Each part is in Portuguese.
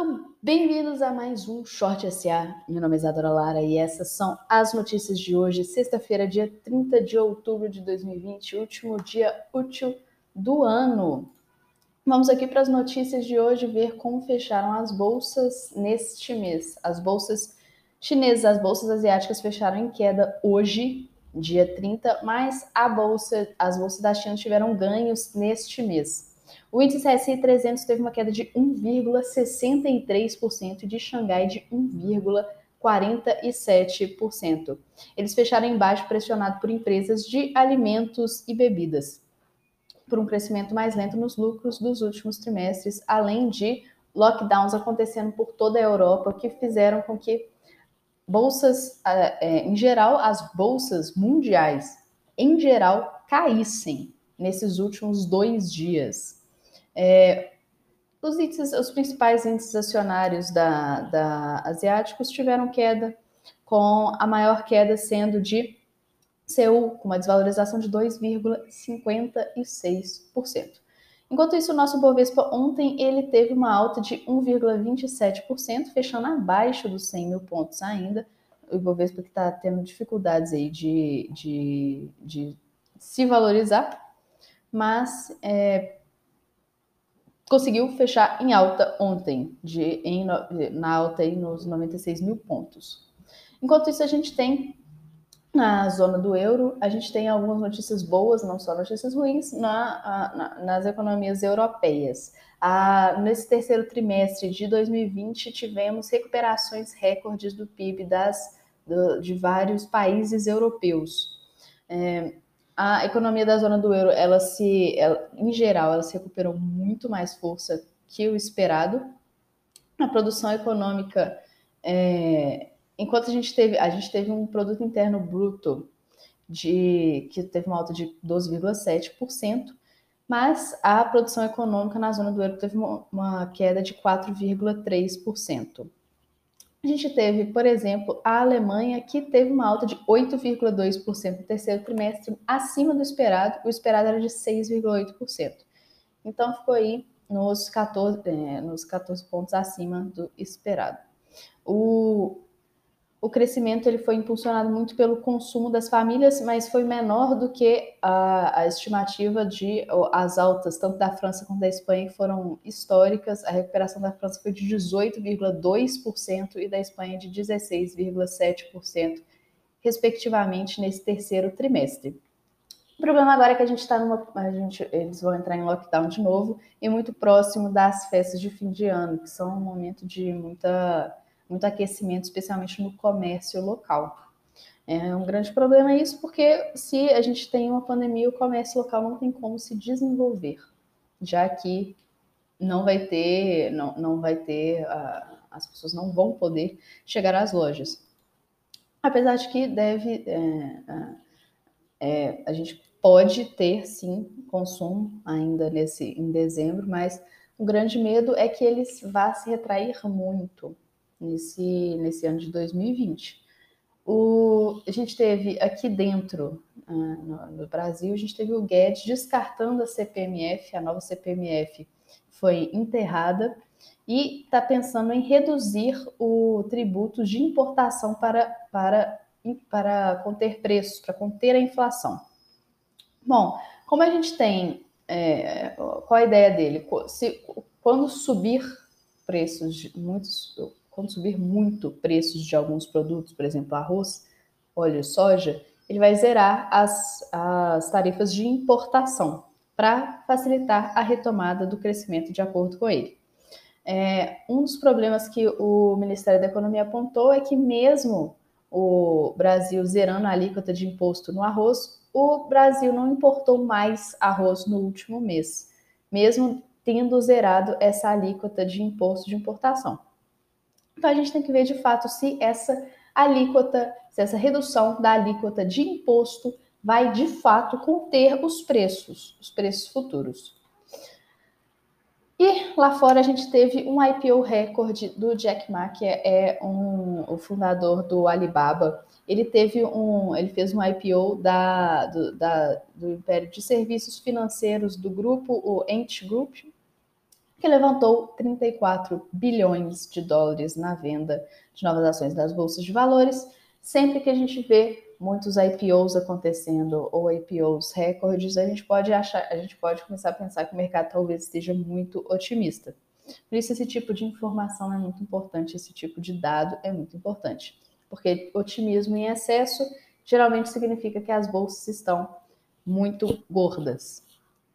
Então, bem-vindos a mais um Short SA. Meu nome é Isadora Lara e essas são as notícias de hoje, sexta-feira, dia 30 de outubro de 2020, último dia útil do ano. Vamos aqui para as notícias de hoje ver como fecharam as bolsas neste mês. As bolsas chinesas, as bolsas asiáticas fecharam em queda hoje, dia 30, mas a bolsa, as bolsas da China tiveram ganhos neste mês. O índice CSI 300 teve uma queda de 1,63% e de Xangai de 1,47%. Eles fecharam embaixo pressionado por empresas de alimentos e bebidas, por um crescimento mais lento nos lucros dos últimos trimestres, além de lockdowns acontecendo por toda a Europa, que fizeram com que bolsas, é, em geral, as bolsas mundiais, em geral, caíssem nesses últimos dois dias. É, os, índices, os principais índices acionários da, da asiáticos tiveram queda, com a maior queda sendo de Seul, com uma desvalorização de 2,56%. Enquanto isso, o nosso Bovespa ontem ele teve uma alta de 1,27%, fechando abaixo dos 100 mil pontos ainda. O Bovespa que está tendo dificuldades aí de, de, de se valorizar, mas é, conseguiu fechar em alta ontem, de, em, na alta aí nos 96 mil pontos. Enquanto isso, a gente tem na zona do euro, a gente tem algumas notícias boas, não só notícias ruins, na, na, nas economias europeias. nesse terceiro trimestre de 2020, tivemos recuperações recordes do PIB das, do, de vários países europeus. É, a economia da zona do euro, ela se, ela, em geral, ela se recuperou muito mais força que o esperado. A produção econômica, é, enquanto a gente teve, a gente teve um produto interno bruto de que teve uma alta de 12,7%, mas a produção econômica na zona do euro teve uma, uma queda de 4,3%. A gente teve, por exemplo, a Alemanha, que teve uma alta de 8,2% no terceiro trimestre, acima do esperado, o esperado era de 6,8%. Então ficou aí nos 14, é, nos 14 pontos acima do esperado. O, o crescimento ele foi impulsionado muito pelo consumo das famílias, mas foi menor do que a, a estimativa de as altas, tanto da França quanto da Espanha, que foram históricas. A recuperação da França foi de 18,2% e da Espanha de 16,7%, respectivamente, nesse terceiro trimestre. O problema agora é que a gente está numa. A gente, eles vão entrar em lockdown de novo e muito próximo das festas de fim de ano, que são um momento de muita muito aquecimento, especialmente no comércio local. É um grande problema isso, porque se a gente tem uma pandemia, o comércio local não tem como se desenvolver, já que não vai ter, não, não vai ter, uh, as pessoas não vão poder chegar às lojas. Apesar de que deve, é, é, a gente pode ter sim consumo ainda nesse em dezembro, mas o grande medo é que eles vá se retrair muito nesse, nesse ano de 2020. O, a gente teve aqui dentro, uh, no, no, Brasil, a gente teve o Guedes descartando a CPMF, a nova CPMF foi enterrada e está pensando em reduzir o tributo de importação para, para, para conter preços, para conter a inflação. Bom, como a gente tem, é, qual a ideia dele? Se, quando subir preços, de, muitos, quando subir muito preços de alguns produtos, por exemplo, arroz, óleo, soja, ele vai zerar as, as tarifas de importação para facilitar a retomada do crescimento de acordo com ele. É, um dos problemas que o Ministério da Economia apontou é que mesmo o Brasil zerando a alíquota de imposto no arroz, o Brasil não importou mais arroz no último mês, mesmo tendo zerado essa alíquota de imposto de importação. Então a gente tem que ver de fato se essa alíquota, se essa redução da alíquota de imposto vai de fato conter os preços, os preços futuros. E lá fora a gente teve um IPO recorde do Jack Ma, que é, um, o fundador do Alibaba. Ele teve um, ele fez um IPO da, do, da, do Império de Serviços Financeiros do grupo, o Ant Group, que levantou 34 bilhões de dólares na venda de novas ações das bolsas de valores. Sempre que a gente vê muitos IPOs acontecendo ou IPOs recordes, a gente pode achar, a gente pode começar a pensar que o mercado talvez esteja muito otimista. Por isso esse tipo de informação é muito importante, esse tipo de dado é muito importante, porque otimismo em excesso geralmente significa que as bolsas estão muito gordas,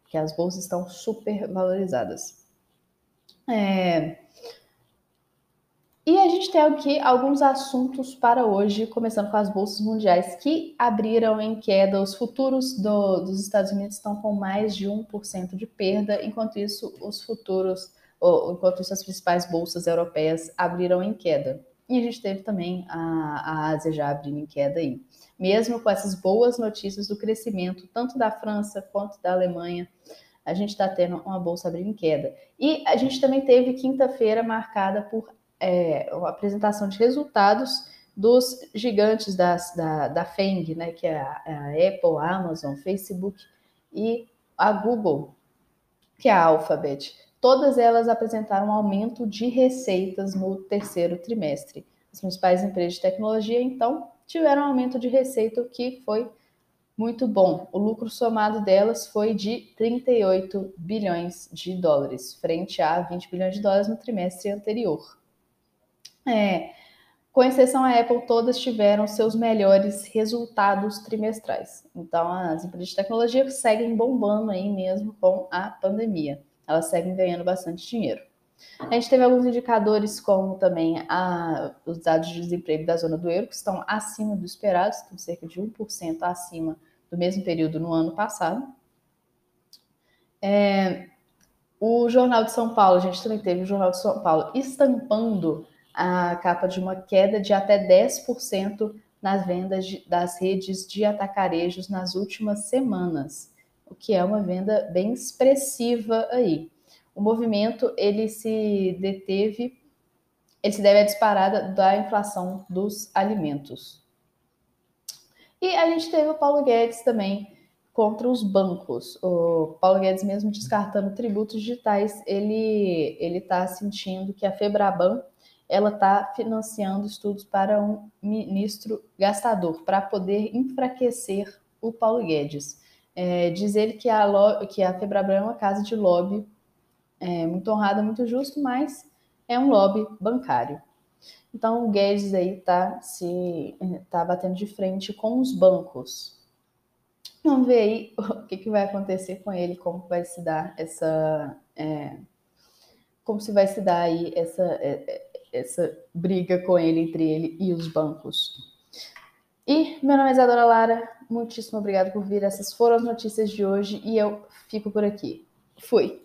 que as bolsas estão super valorizadas. É, e a gente tem aqui alguns assuntos para hoje, começando com as bolsas mundiais que abriram em queda. Os futuros do, dos Estados Unidos estão com mais de 1% de perda, enquanto isso, os futuros, ou, enquanto isso, as principais bolsas europeias abriram em queda. E a gente teve também a, a Ásia já abrindo em queda aí. Mesmo com essas boas notícias do crescimento, tanto da França quanto da Alemanha, a gente está tendo uma bolsa abrindo em queda. E a gente também teve quinta-feira marcada por é, a apresentação de resultados dos gigantes das, da, da FENG, né, que é a, a, Apple, a Amazon, Facebook e a Google, que é a Alphabet. Todas elas apresentaram um aumento de receitas no terceiro trimestre. As principais empresas de tecnologia, então, tiveram um aumento de receita que foi muito bom. O lucro somado delas foi de 38 bilhões de dólares, frente a 20 bilhões de dólares no trimestre anterior. É, com exceção a Apple, todas tiveram seus melhores resultados trimestrais. Então, as empresas de tecnologia seguem bombando aí mesmo com a pandemia. Elas seguem ganhando bastante dinheiro. A gente teve alguns indicadores, como também a, os dados de desemprego da zona do euro, que estão acima do esperado, estão cerca de 1% acima do mesmo período no ano passado. É, o Jornal de São Paulo, a gente também teve o Jornal de São Paulo estampando a capa de uma queda de até 10% nas vendas de, das redes de atacarejos nas últimas semanas, o que é uma venda bem expressiva aí. O movimento ele se deteve, ele se deve à disparada da inflação dos alimentos. E a gente teve o Paulo Guedes também contra os bancos. O Paulo Guedes mesmo descartando tributos digitais, ele ele está sentindo que a Febraban ela está financiando estudos para um ministro gastador, para poder enfraquecer o Paulo Guedes. É, diz ele que a, que a Febraban é uma casa de lobby é, muito honrada, muito justo, mas é um lobby bancário. Então o Guedes aí está se tá batendo de frente com os bancos. Vamos ver aí o que, que vai acontecer com ele, como vai se dar essa. É, como se vai se dar aí essa, é, essa briga com ele, entre ele e os bancos. E meu nome é Isadora Lara, muitíssimo obrigada por vir. Essas foram as notícias de hoje e eu fico por aqui. Fui!